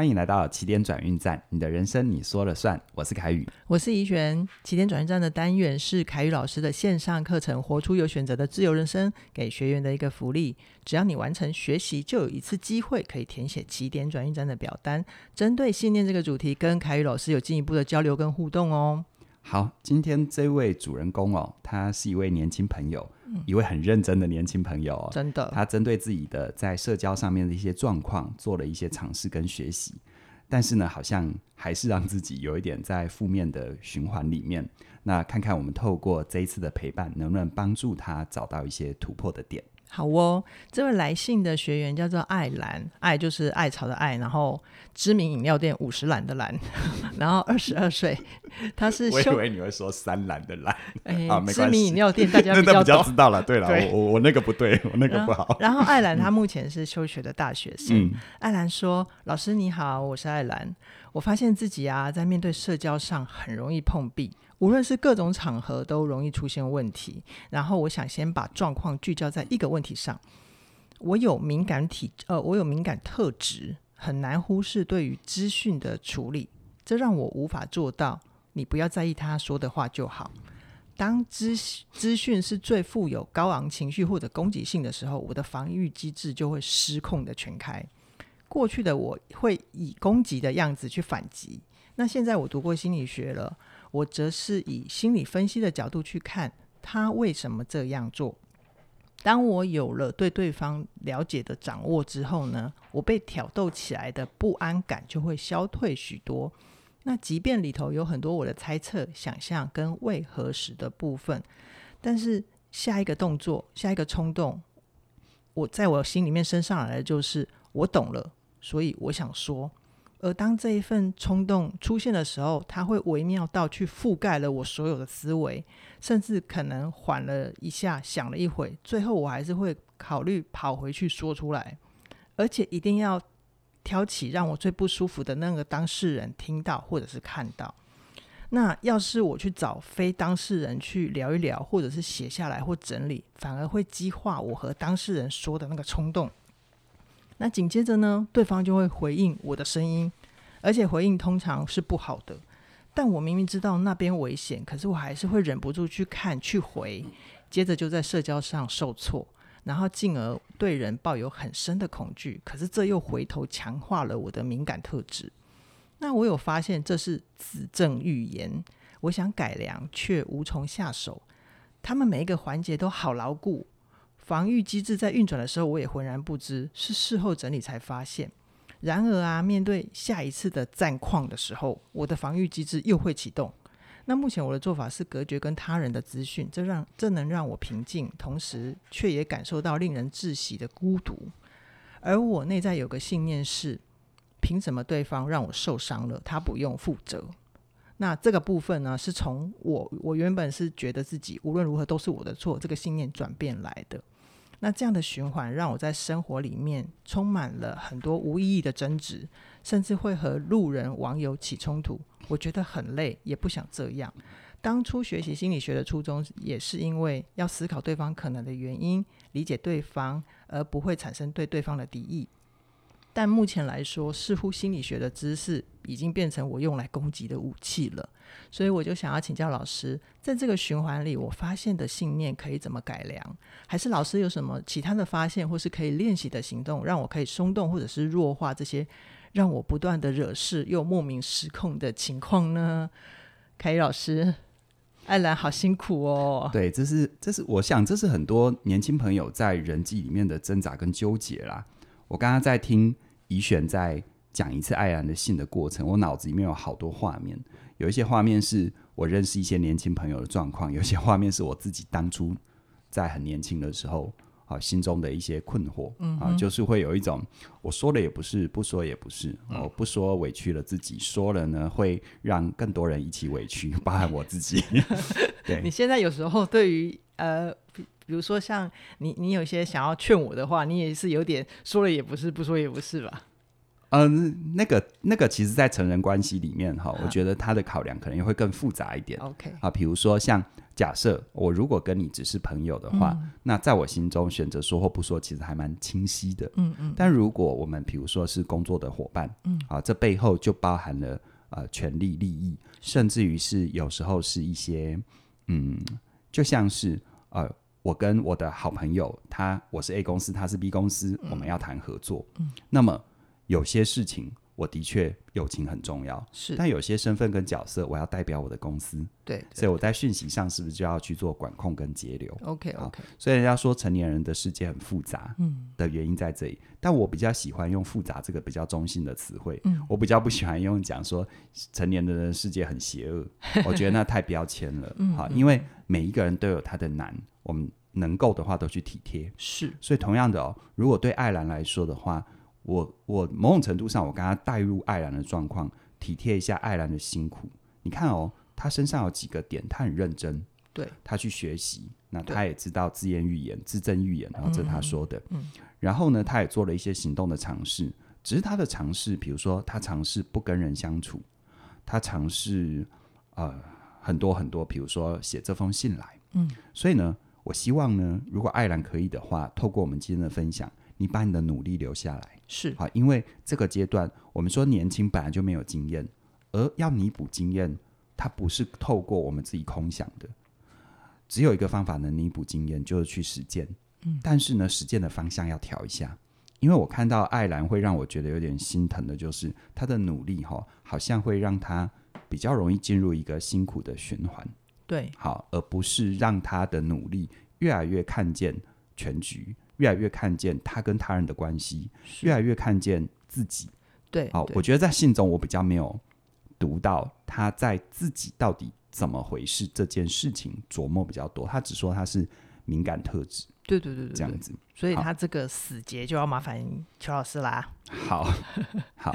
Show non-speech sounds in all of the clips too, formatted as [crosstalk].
欢迎来到起点转运站，你的人生你说了算。我是凯宇，我是怡璇。起点转运站的单元是凯宇老师的线上课程《活出有选择的自由人生》，给学员的一个福利。只要你完成学习，就有一次机会可以填写起点转运站的表单，针对信念这个主题，跟凯宇老师有进一步的交流跟互动哦。好，今天这位主人公哦，他是一位年轻朋友。一位很认真的年轻朋友哦，真的，他针对自己的在社交上面的一些状况做了一些尝试跟学习，但是呢，好像还是让自己有一点在负面的循环里面。那看看我们透过这一次的陪伴，能不能帮助他找到一些突破的点。好哦，这位来信的学员叫做艾兰，艾就是艾草的艾，然后知名饮料店五十兰的兰，[laughs] 然后二十二岁，他是 [laughs] 我以为你会说三兰的兰，哎，[laughs] 知名饮料店大家比较，比较知道了。对了，我我我那个不对，我那个不好。然后，艾兰他目前是休学的大学生。嗯，艾兰说：“老师你好，我是艾兰，我发现自己啊在面对社交上很容易碰壁。”无论是各种场合都容易出现问题，然后我想先把状况聚焦在一个问题上。我有敏感体，呃，我有敏感特质，很难忽视对于资讯的处理，这让我无法做到。你不要在意他说的话就好。当资资讯是最富有高昂情绪或者攻击性的时候，我的防御机制就会失控的全开。过去的我会以攻击的样子去反击，那现在我读过心理学了。我则是以心理分析的角度去看他为什么这样做。当我有了对对方了解的掌握之后呢，我被挑逗起来的不安感就会消退许多。那即便里头有很多我的猜测、想象跟未核实的部分，但是下一个动作、下一个冲动，我在我心里面升上来的就是我懂了，所以我想说。而当这一份冲动出现的时候，它会微妙到去覆盖了我所有的思维，甚至可能缓了一下，想了一会，最后我还是会考虑跑回去说出来，而且一定要挑起让我最不舒服的那个当事人听到或者是看到。那要是我去找非当事人去聊一聊，或者是写下来或整理，反而会激化我和当事人说的那个冲动。那紧接着呢，对方就会回应我的声音，而且回应通常是不好的。但我明明知道那边危险，可是我还是会忍不住去看、去回，接着就在社交上受挫，然后进而对人抱有很深的恐惧。可是这又回头强化了我的敏感特质。那我有发现这是子正预言，我想改良却无从下手。他们每一个环节都好牢固。防御机制在运转的时候，我也浑然不知，是事后整理才发现。然而啊，面对下一次的战况的时候，我的防御机制又会启动。那目前我的做法是隔绝跟他人的资讯，这让这能让我平静，同时却也感受到令人窒息的孤独。而我内在有个信念是：凭什么对方让我受伤了，他不用负责？那这个部分呢，是从我我原本是觉得自己无论如何都是我的错，这个信念转变来的。那这样的循环让我在生活里面充满了很多无意义的争执，甚至会和路人网友起冲突。我觉得很累，也不想这样。当初学习心理学的初衷，也是因为要思考对方可能的原因，理解对方，而不会产生对对方的敌意。但目前来说，似乎心理学的知识已经变成我用来攻击的武器了。所以我就想要请教老师，在这个循环里，我发现的信念可以怎么改良？还是老师有什么其他的发现，或是可以练习的行动，让我可以松动或者是弱化这些让我不断的惹事又莫名失控的情况呢？凯宇老师，艾兰好辛苦哦。对，这是这是我想这是很多年轻朋友在人际里面的挣扎跟纠结啦。我刚刚在听怡璇在讲一次爱然的信的过程，我脑子里面有好多画面，有一些画面是我认识一些年轻朋友的状况，有些画面是我自己当初在很年轻的时候啊心中的一些困惑，嗯、啊，就是会有一种我说了也不是，不说也不是，我不说委屈了自己，说了呢会让更多人一起委屈，包含我自己。[laughs] 对，你现在有时候对于呃。比如说，像你，你有些想要劝我的话，你也是有点说了也不是，不说也不是吧？嗯、呃，那个那个，其实，在成人关系里面哈，嗯、我觉得他的考量可能也会更复杂一点。OK，啊，比如说像假设我如果跟你只是朋友的话，嗯、那在我心中选择说或不说，其实还蛮清晰的。嗯嗯。但如果我们比如说是工作的伙伴，嗯，啊，这背后就包含了呃权利、利益，甚至于是有时候是一些嗯，就像是呃。我跟我的好朋友，他我是 A 公司，他是 B 公司，嗯、我们要谈合作。嗯，那么有些事情，我的确友情很重要，是。但有些身份跟角色，我要代表我的公司，对，对，所以我在讯息上是不是就要去做管控跟节流？OK OK。所以人家说成年人的世界很复杂，嗯，的原因在这里。嗯、但我比较喜欢用复杂这个比较中性的词汇，嗯，我比较不喜欢用讲说成年人的世界很邪恶，[laughs] 我觉得那太标签了，嗯，好，因为每一个人都有他的难，我们。能够的话都去体贴，是。所以同样的哦，如果对艾兰来说的话，我我某种程度上，我跟他带入艾兰的状况，体贴一下艾兰的辛苦。你看哦，他身上有几个点，他很认真，对，他去学习，那他也知道自言预言、自证预言，然后这是他说的，嗯，嗯，然后呢，他也做了一些行动的尝试，只是他的尝试，比如说他尝试不跟人相处，他尝试呃很多很多，比如说写这封信来，嗯，所以呢。我希望呢，如果艾兰可以的话，透过我们今天的分享，你把你的努力留下来，是。好，因为这个阶段，我们说年轻本来就没有经验，而要弥补经验，它不是透过我们自己空想的，只有一个方法能弥补经验，就是去实践。嗯，但是呢，实践的方向要调一下，因为我看到艾兰会让我觉得有点心疼的，就是他的努力哈，好像会让他比较容易进入一个辛苦的循环。对，好，而不是让他的努力越来越看见全局，越来越看见他跟他人的关系，越来越看见自己。对，好，对，我觉得在信中我比较没有读到他在自己到底怎么回事这件事情琢磨比较多，他只说他是敏感特质。对对对对，这样子，所以他这个死结就要麻烦邱老师啦。好，[laughs] 好。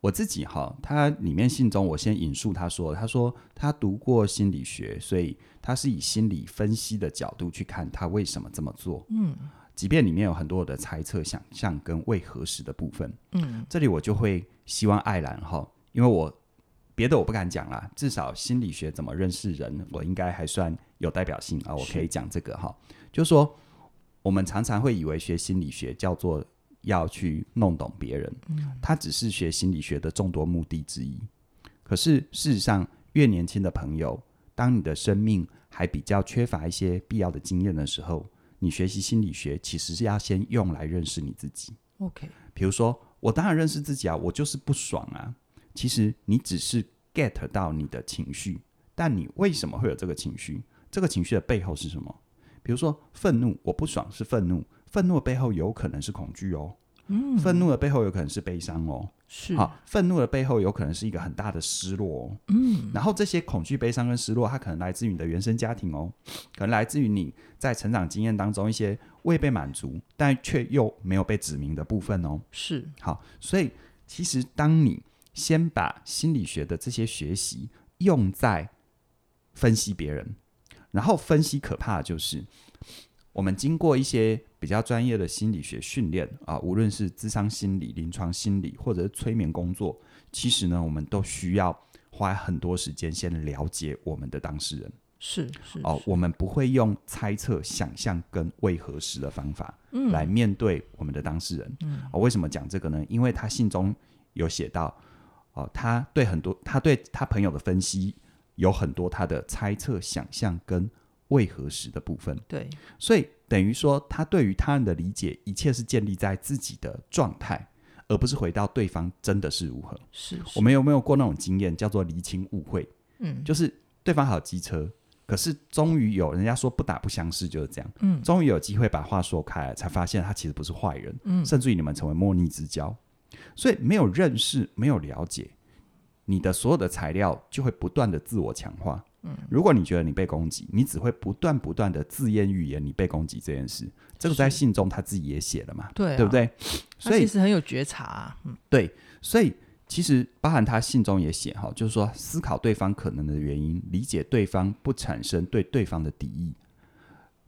我自己哈，他里面信中，我先引述他说，他说他读过心理学，所以他是以心理分析的角度去看他为什么这么做。嗯，即便里面有很多的猜测、想象跟未核实的部分。嗯，这里我就会希望艾兰哈，因为我别的我不敢讲啦，至少心理学怎么认识人，我应该还算有代表性啊，我可以讲这个哈，就是说我们常常会以为学心理学叫做。要去弄懂别人，嗯他只是学心理学的众多目的之一。可是事实上，越年轻的朋友，当你的生命还比较缺乏一些必要的经验的时候，你学习心理学其实是要先用来认识你自己。OK，比如说，我当然认识自己啊，我就是不爽啊。其实你只是 get 到你的情绪，但你为什么会有这个情绪？这个情绪的背后是什么？比如说，愤怒，我不爽是愤怒。愤怒的背后有可能是恐惧哦，嗯，愤怒的背后有可能是悲伤哦，是。好，愤怒的背后有可能是一个很大的失落哦，嗯，然后这些恐惧、悲伤跟失落，它可能来自于你的原生家庭哦，可能来自于你在成长经验当中一些未被满足，但却又没有被指明的部分哦，是。好，所以其实当你先把心理学的这些学习用在分析别人，然后分析可怕的就是。我们经过一些比较专业的心理学训练啊，无论是智商心理、临床心理，或者是催眠工作，其实呢，我们都需要花很多时间先了解我们的当事人。是是哦，我们不会用猜测、想象跟未核实的方法来面对我们的当事人。嗯，哦，为什么讲这个呢？因为他信中有写到，哦，他对很多他对他朋友的分析有很多他的猜测、想象跟。为何时的部分，对，所以等于说，他对于他人的理解，一切是建立在自己的状态，而不是回到对方真的是如何。是，是我们有没有过那种经验，叫做厘清误会？嗯，就是对方好机车，可是终于有人家说不打不相识，就是这样。嗯，终于有机会把话说开了，才发现他其实不是坏人。嗯，甚至于你们成为莫逆之交，所以没有认识，没有了解，你的所有的材料就会不断的自我强化。嗯，如果你觉得你被攻击，你只会不断不断的自言预言你被攻击这件事。这个在信中他自己也写了嘛，对、啊，对不对？所以其实很有觉察、啊。嗯，对，所以其实包含他信中也写哈，就是说思考对方可能的原因，理解对方，不产生对对方的敌意。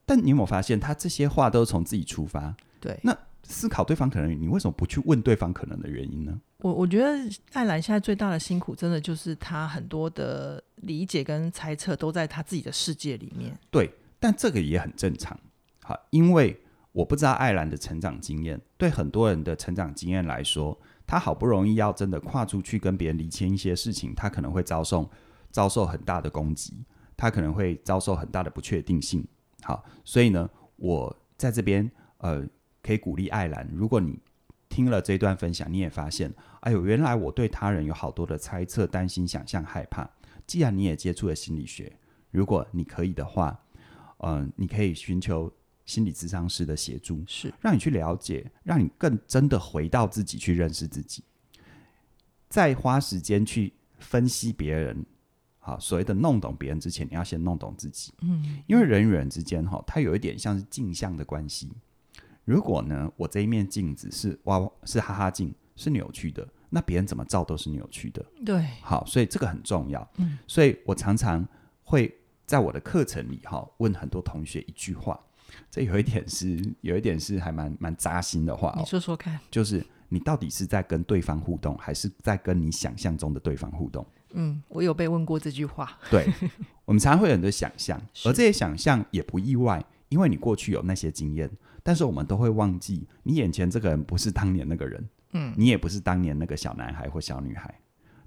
但你有没有发现，他这些话都是从自己出发？对，那思考对方可能，你为什么不去问对方可能的原因呢？我我觉得艾兰现在最大的辛苦，真的就是他很多的理解跟猜测都在他自己的世界里面。对，但这个也很正常。好，因为我不知道艾兰的成长经验，对很多人的成长经验来说，他好不容易要真的跨出去跟别人厘清一些事情，他可能会遭受遭受很大的攻击，他可能会遭受很大的不确定性。好，所以呢，我在这边呃。可以鼓励艾兰，如果你听了这段分享，你也发现，哎呦，原来我对他人有好多的猜测、担心、想象、害怕。既然你也接触了心理学，如果你可以的话，嗯、呃，你可以寻求心理咨商师的协助，是让你去了解，让你更真的回到自己去认识自己，再花时间去分析别人，好，所谓的弄懂别人之前，你要先弄懂自己。嗯，因为人与人之间，哈，它有一点像是镜像的关系。如果呢，我这一面镜子是哇是哈哈镜，是扭曲的，那别人怎么照都是扭曲的。对，好，所以这个很重要。嗯，所以我常常会在我的课程里哈问很多同学一句话，这有一点是有一点是还蛮蛮扎心的话。你说说看，就是你到底是在跟对方互动，还是在跟你想象中的对方互动？嗯，我有被问过这句话。对，[laughs] 我们常常会有很多想象，而这些想象也不意外，因为你过去有那些经验。但是我们都会忘记，你眼前这个人不是当年那个人，嗯，你也不是当年那个小男孩或小女孩，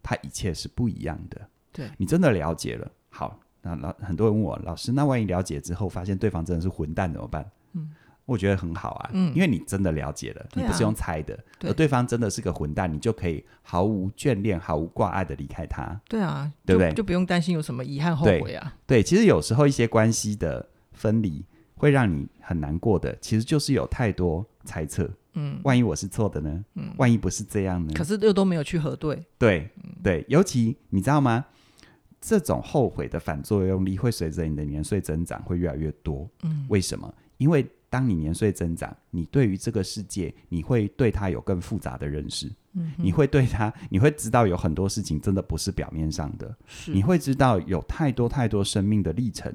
他一切是不一样的。对，你真的了解了，好，那老很多人问我老师，那万一了解之后发现对方真的是混蛋怎么办？嗯，我觉得很好啊，嗯，因为你真的了解了，你不是用猜的，对，而对方真的是个混蛋，你就可以毫无眷恋、毫无挂碍的离开他。对啊，对不对？就不用担心有什么遗憾、后悔啊。对，对，其实有时候一些关系的分离。会让你很难过的，其实就是有太多猜测。嗯，万一我是错的呢？嗯，万一不是这样呢？可是又都没有去核对。对，对，尤其你知道吗？这种后悔的反作用力会随着你的年岁增长会越来越多。嗯，为什么？因为当你年岁增长，你对于这个世界，你会对它有更复杂的认识。嗯，你会对它，你会知道有很多事情真的不是表面上的。是，你会知道有太多太多生命的历程。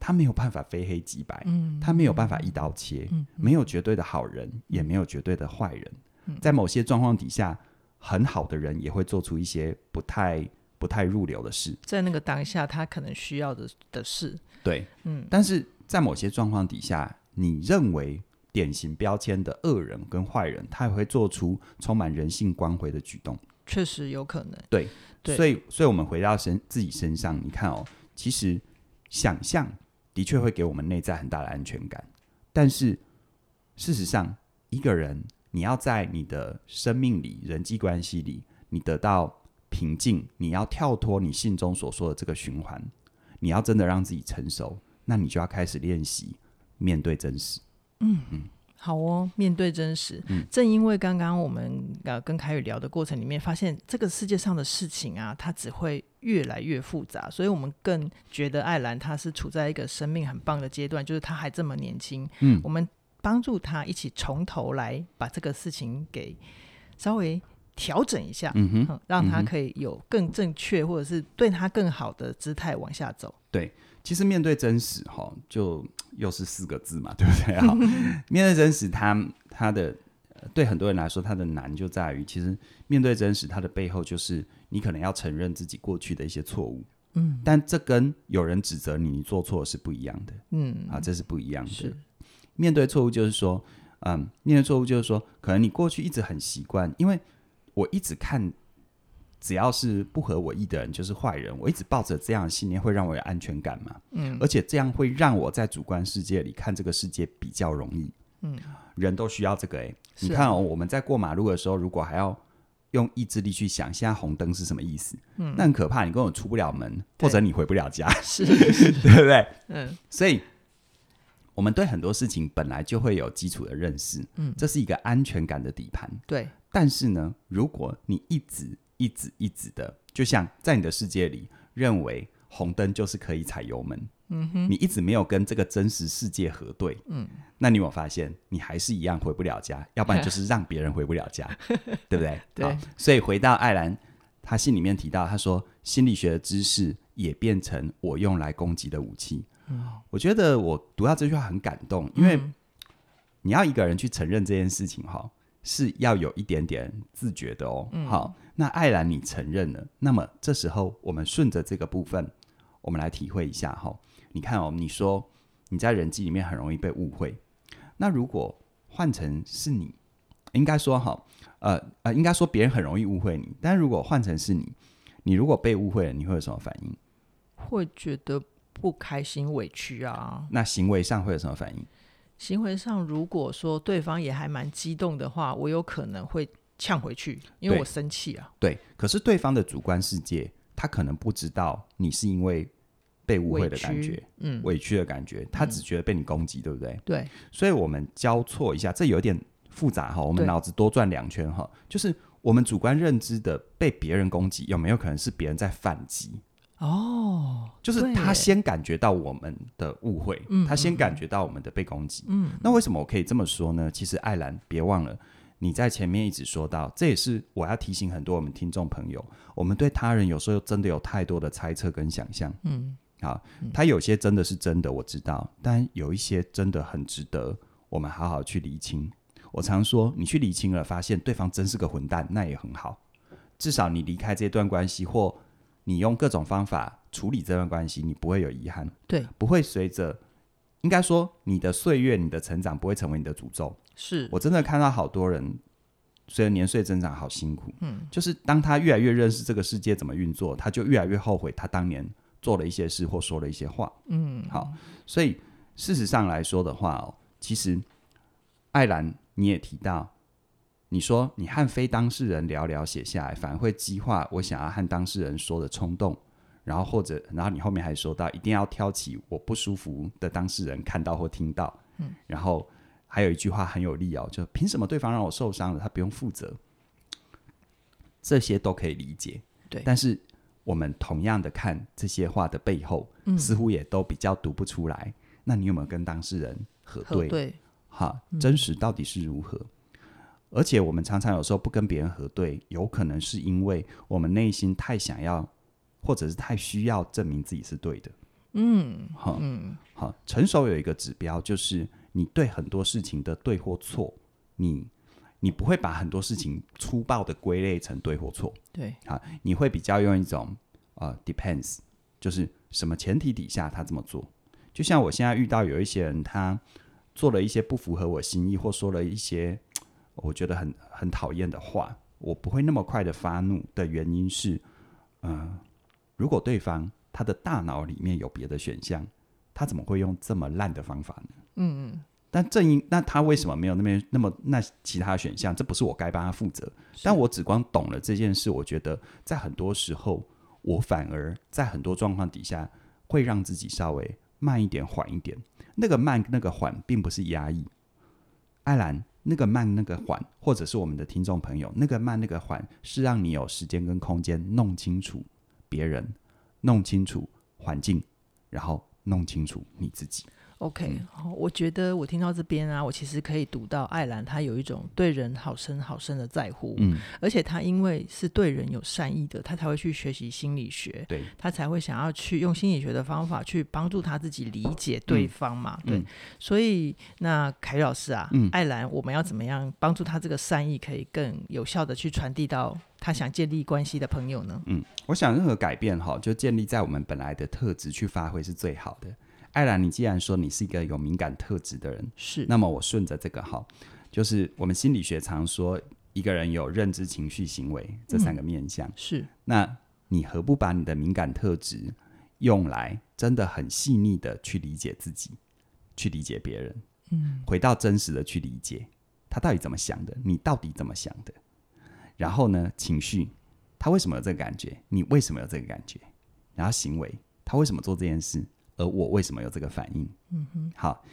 他没有办法非黑即白，嗯，他没有办法一刀切，嗯，没有绝对的好人，嗯，也没有绝对的坏人，嗯，在某些状况底下，很好的人也会做出一些不太不太入流的事，在那个当下，他可能需要的的事，对，嗯，但是在某些状况底下，你认为典型标签的恶人跟坏人，他也会做出充满人性光辉的举动，确实有可能，对，对，所以，所以我们回到身自己身上，你看哦，其实想象。的确会给我们内在很大的安全感，但是事实上，一个人你要在你的生命里、人际关系里，你得到平静，你要跳脱你信中所说的这个循环，你要真的让自己成熟，那你就要开始练习面对真实。嗯嗯。好哦，面对真实。嗯，正因为刚刚我们呃跟凯宇聊的过程里面，发现这个世界上的事情啊，它只会越来越复杂，所以我们更觉得艾兰她是处在一个生命很棒的阶段，就是她还这么年轻。嗯，我们帮助她一起从头来把这个事情给稍微调整一下，嗯哼，嗯，让他可以有更正确或者是对他更好的姿态往下走。对。其实面对真实，哈，就又是四个字嘛，对不对？哈，[laughs] 面对真实它，它它的对很多人来说，它的难就在于，其实面对真实，它的背后就是你可能要承认自己过去的一些错误，嗯，但这跟有人指责你，你做错是不一样的，嗯，啊，这是不一样的。是面对错误，就是说，嗯，面对错误，就是说，可能你过去一直很习惯，因为我一直看。只要是不合我意的人就是坏人，我一直抱着这样的信念会让我有安全感嘛？嗯，而且这样会让我在主观世界里看这个世界比较容易。嗯，人都需要这个哎、欸，你看哦，我们在过马路的时候，如果还要用意志力去想现在红灯是什么意思，嗯，那很可怕，你根本出不了门，或者你回不了家，是，[laughs] 是，对不对？嗯，所以我们对很多事情本来就会有基础的认识，嗯，这是一个安全感的底盘。对，但是呢，如果你一直一直一直的，就像在你的世界里，认为红灯就是可以踩油门。嗯哼，你一直没有跟这个真实世界核对。嗯，那你有发现，你还是一样回不了家？要不然就是让别人回不了家，[laughs] 对不对？对。所以回到艾兰，他信里面提到，他说心理学的知识也变成我用来攻击的武器。嗯，我觉得我读到这句话很感动，因为你要一个人去承认这件事情哈，是要有一点点自觉的哦。嗯、好，那艾兰你承认了，那么这时候我们顺着这个部分，我们来体会一下哈。你看哦，你说你在人际里面很容易被误会，那如果换成是你，应该说哈，呃呃，应该说别人很容易误会你，但如果换成是你，你如果被误会了，你会有什么反应？会觉得不开心、委屈啊。那行为上会有什么反应？行为上，如果说对方也还蛮激动的话，我有可能会呛回去，因为我生气啊。对，可是对方的主观世界，他可能不知道你是因为被误会的感觉，嗯，委屈的感觉，他只觉得被你攻击，嗯、对不对？对，所以我们交错一下，这有点复杂哈，我们脑子多转两圈哈，就是我们主观认知的被别人攻击，有没有可能是别人在反击？哦，就是他先感觉到我们的误会，他先感觉到我们的被攻击。嗯，那为什么我可以这么说呢？其实艾兰，别忘了你在前面一直说到，这也是我要提醒很多我们听众朋友，我们对他人有时候真的有太多的猜测跟想象。嗯，好，他有些真的是真的，我知道，但有一些真的很值得我们好好去厘清。我常说，你去厘清了，发现对方真是个混蛋，那也很好，至少你离开这段关系或。你用各种方法处理这段关系，你不会有遗憾，对，不会随着，应该说你的岁月、你的成长不会成为你的诅咒。是我真的看到好多人随着年岁增长，好辛苦。嗯，就是当他越来越认识这个世界怎么运作，他就越来越后悔他当年做了一些事或说了一些话。嗯，好，所以事实上来说的话哦，其实艾兰你也提到。你说你和非当事人聊聊写下来，反而会激化我想要和当事人说的冲动，然后或者，然后你后面还说到一定要挑起我不舒服的当事人看到或听到，嗯，然后还有一句话很有力哦，就凭什么对方让我受伤了，他不用负责，这些都可以理解，对，但是我们同样的看这些话的背后，嗯，似乎也都比较读不出来。那你有没有跟当事人核对？核对，哈，真实到底是如何？嗯而且我们常常有时候不跟别人核对，有可能是因为我们内心太想要，或者是太需要证明自己是对的。嗯，好，嗯，好，成熟有一个指标，就是你对很多事情的对或错，你你不会把很多事情粗暴的归类成对或错。对，好，你会比较用一种呃，depends，就是什么前提底下他这么做。就像我现在遇到有一些人，他做了一些不符合我心意，或说了一些。我觉得很很讨厌的话，我不会那么快的发怒的原因是，嗯、呃，如果对方他的大脑里面有别的选项，他怎么会用这么烂的方法呢？嗯嗯。但正因那他为什么没有那边那么那其他选项？这不是我该帮他负责。但我只光懂了这件事，我觉得在很多时候，我反而在很多状况底下会让自己稍微慢一点、缓一点。那个慢、那个缓，并不是压抑。艾兰。那个慢，那个缓，或者是我们的听众朋友，那个慢，那个缓，是让你有时间跟空间弄清楚别人，弄清楚环境，然后弄清楚你自己。OK，好，我觉得我听到这边啊，我其实可以读到艾兰她有一种对人好深好深的在乎，嗯，而且她因为是对人有善意的，她才会去学习心理学，对，她才会想要去用心理学的方法去帮助她自己理解对方嘛，嗯、对，嗯、所以那凯老师啊，嗯，艾兰，我们要怎么样帮助她这个善意可以更有效的去传递到他想建立关系的朋友呢？嗯，我想任何改变哈，就建立在我们本来的特质去发挥是最好的。艾兰，你既然说你是一个有敏感特质的人，是，那么我顺着这个哈，就是我们心理学常说一个人有认知、情绪、行为这三个面向，嗯、是。那你何不把你的敏感特质用来真的很细腻的去理解自己，去理解别人，嗯，回到真实的去理解他到底怎么想的，你到底怎么想的，然后呢，情绪他为什么有这个感觉，你为什么有这个感觉，然后行为他为什么做这件事。而我为什么有这个反应？嗯哼，好，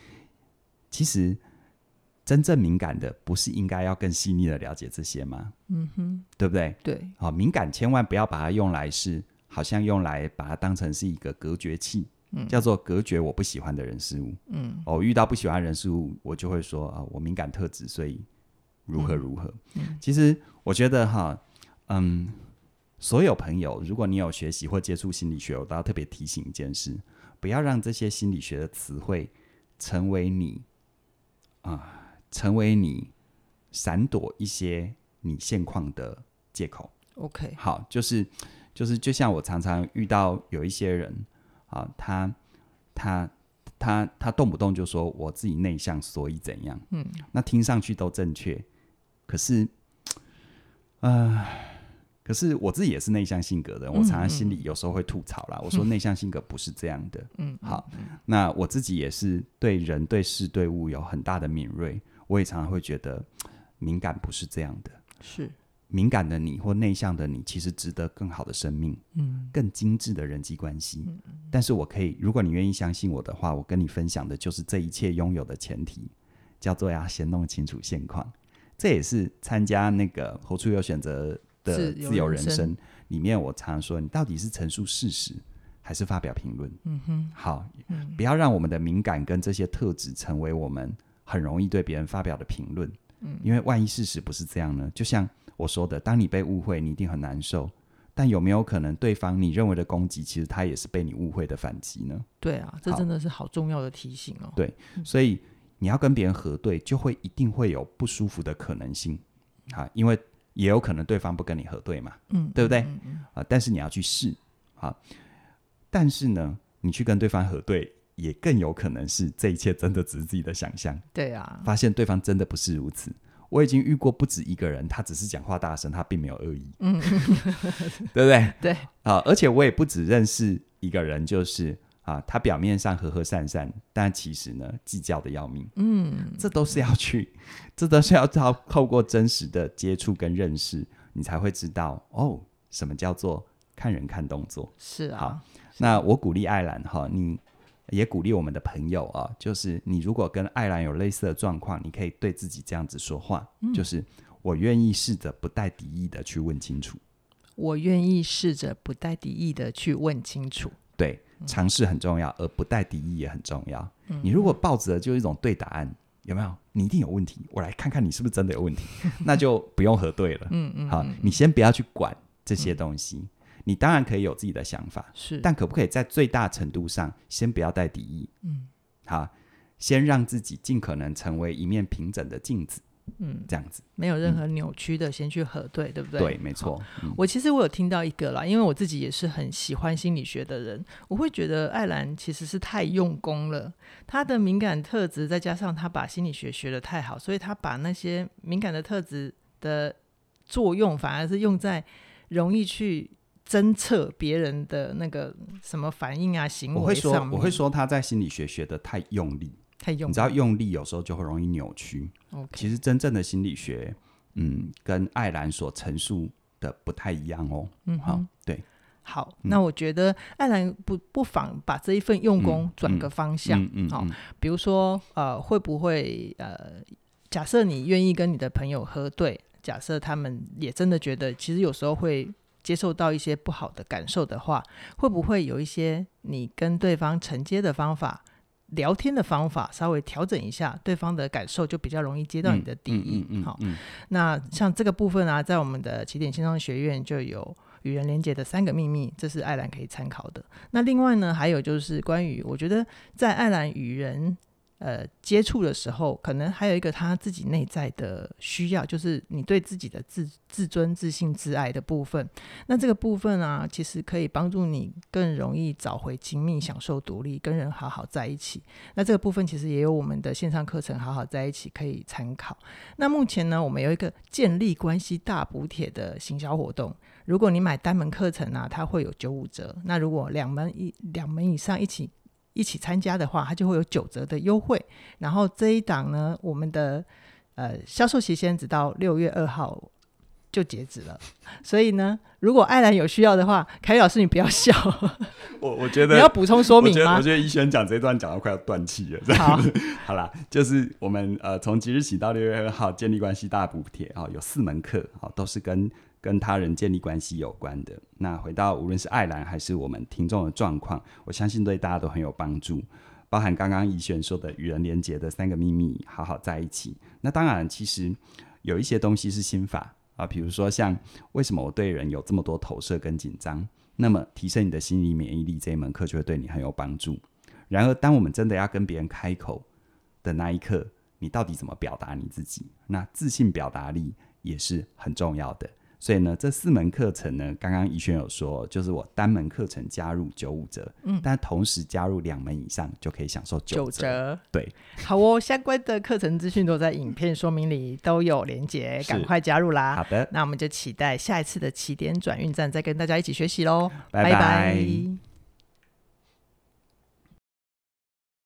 其实真正敏感的不是应该要更细腻的了解这些吗？嗯哼，对不对？对，好，敏感千万不要把它用来是，好像用来把它当成是一个隔绝器，嗯，叫做隔绝我不喜欢的人事物。嗯，我遇到不喜欢的人事物，我就会说啊，我敏感特质，所以如何如何。嗯，其实我觉得哈，嗯，所有朋友，如果你有学习或接触心理学，我都要特别提醒一件事。不要让这些心理学的词汇成为你啊、呃、成为你闪躲一些你现况的借口。OK，好，就是就是，就像我常常遇到有一些人啊，他他他他动不动就说我自己内向，所以怎样？嗯，那听上去都正确，可是，啊、呃，可是我自己也是内向性格的，我常常心里有时候会吐槽啦。嗯嗯、我说内向性格不是这样的。嗯，好，那我自己也是对人、对事、对物有很大的敏锐，我也常常会觉得敏感不是这样的。是。敏感的你或内向的你，其实值得更好的生命，嗯，更精致的人际关系。嗯，但是我可以，如果你愿意相信我的话，我跟你分享的就是这一切拥有的前提，叫做要先弄清楚现况。这也是参加那个活出有选择的自由人生里面，我常常说，你到底是陈述事实还是发表评论？嗯哼，好，嗯，不要让我们的敏感跟这些特质成为我们很容易对别人发表的评论。嗯，因为万一事实不是这样呢？就像我说的，当你被误会，你一定很难受。但有没有可能，对方你认为的攻击，其实他也是被你误会的反击呢？对啊，这真的是好重要的提醒哦。对，所以你要跟别人核对，就会一定会有不舒服的可能性啊，因为也有可能对方不跟你核对嘛，嗯，对不对？嗯嗯啊，但是你要去试啊。但是呢，你去跟对方核对，也更有可能是这一切真的只是自己的想象。对啊，发现对方真的不是如此。我已经遇过不止一个人，他只是讲话大声，他并没有恶意，嗯，[laughs] 对不对？对啊，而且我也不只认识一个人，就是啊，他表面上和和善善，但其实呢，计较的要命，嗯，这都是要去，这都是要透透过真实的接触跟认识，你才会知道哦，什么叫做看人看动作，是啊，好，那我鼓励艾兰哈，你。也鼓励我们的朋友啊，就是你如果跟艾兰有类似的状况，你可以对自己这样子说话，嗯、就是我愿意试着不带敌意的去问清楚。我愿意试着不带敌意的去问清楚。对，尝试很重要，而不带敌意也很重要。嗯、你如果抱着就是一种对答案，有没有？你一定有问题，我来看看你是不是真的有问题，[laughs] 那就不用核对了。嗯嗯，好，你先不要去管这些东西。嗯你当然可以有自己的想法，是，但可不可以在最大程度上先不要带敌意？嗯，好，先让自己尽可能成为一面平整的镜子，嗯，这样子没有任何扭曲的，先去核对，嗯、对不对？对，没错。嗯、我其实我有听到一个啦，因为我自己也是很喜欢心理学的人，我会觉得艾兰其实是太用功了，他的敏感特质再加上他把心理学学的太好，所以他把那些敏感的特质的作用反而是用在容易去。侦测别人的那个什么反应啊，行为上面，我会说，我会说他在心理学学的太用力，太用力。你知道用力有时候就会容易扭曲。其实真正的心理学，嗯，跟艾兰所陈述的不太一样哦。嗯哼，好，对，好，嗯、那我觉得艾兰不不妨把这一份用功转个方向，嗯嗯，好，比如说呃，会不会呃，假设你愿意跟你的朋友喝对，假设他们也真的觉得，其实有时候会。接受到一些不好的感受的话，会不会有一些你跟对方承接的方法、聊天的方法稍微调整一下，对方的感受就比较容易接到你的底意。好，那像这个部分啊，在我们的起点线上学院就有与人连接的三个秘密，这是艾兰可以参考的。那另外呢，还有就是关于我觉得在艾兰与人。呃，接触的时候，可能还有一个他自己内在的需要，就是你对自己的自自尊、自信、自爱的部分。那这个部分啊，其实可以帮助你更容易找回亲密、享受独立、跟人好好在一起。那这个部分其实也有我们的线上课程《好好在一起》可以参考。那目前呢，我们有一个建立关系大补贴的行销活动，如果你买单门课程啊，它会有九五折。那如果两门一两门以上一起。一起参加的话，它就会有九折的优惠。然后这一档呢，我们的呃销售期限直到六月二号就截止了。所以呢，如果艾兰有需要的话，凯老师你不要笑。[laughs] 我我觉得你要补充说明吗？我觉得怡萱讲这一段讲到快要断气了。好，[laughs] 好啦，就是我们呃从即日起到六月二号建立关系大补贴啊，有四门课啊，都是跟。跟他人建立关系有关的，那回到无论是爱兰还是我们听众的状况，我相信对大家都很有帮助。包含刚刚怡萱说的与人连结的三个秘密，好好在一起。那当然，其实有一些东西是心法啊，比如说像为什么我对人有这么多投射跟紧张，那么提升你的心理免疫力这一门课就会对你很有帮助。然而，当我们真的要跟别人开口的那一刻，你到底怎么表达你自己？那自信表达力也是很重要的。所以呢，这四门课程呢，刚刚怡轩有说，就是我单门课程加入九五折，嗯，但同时加入两门以上就可以享受九折。对，好哦，相关的课程资讯都在影片说明里都有连结，赶快加入啦。好的，那我们就期待下一次的起点转运站再跟大家一起学习喽，拜拜。拜拜。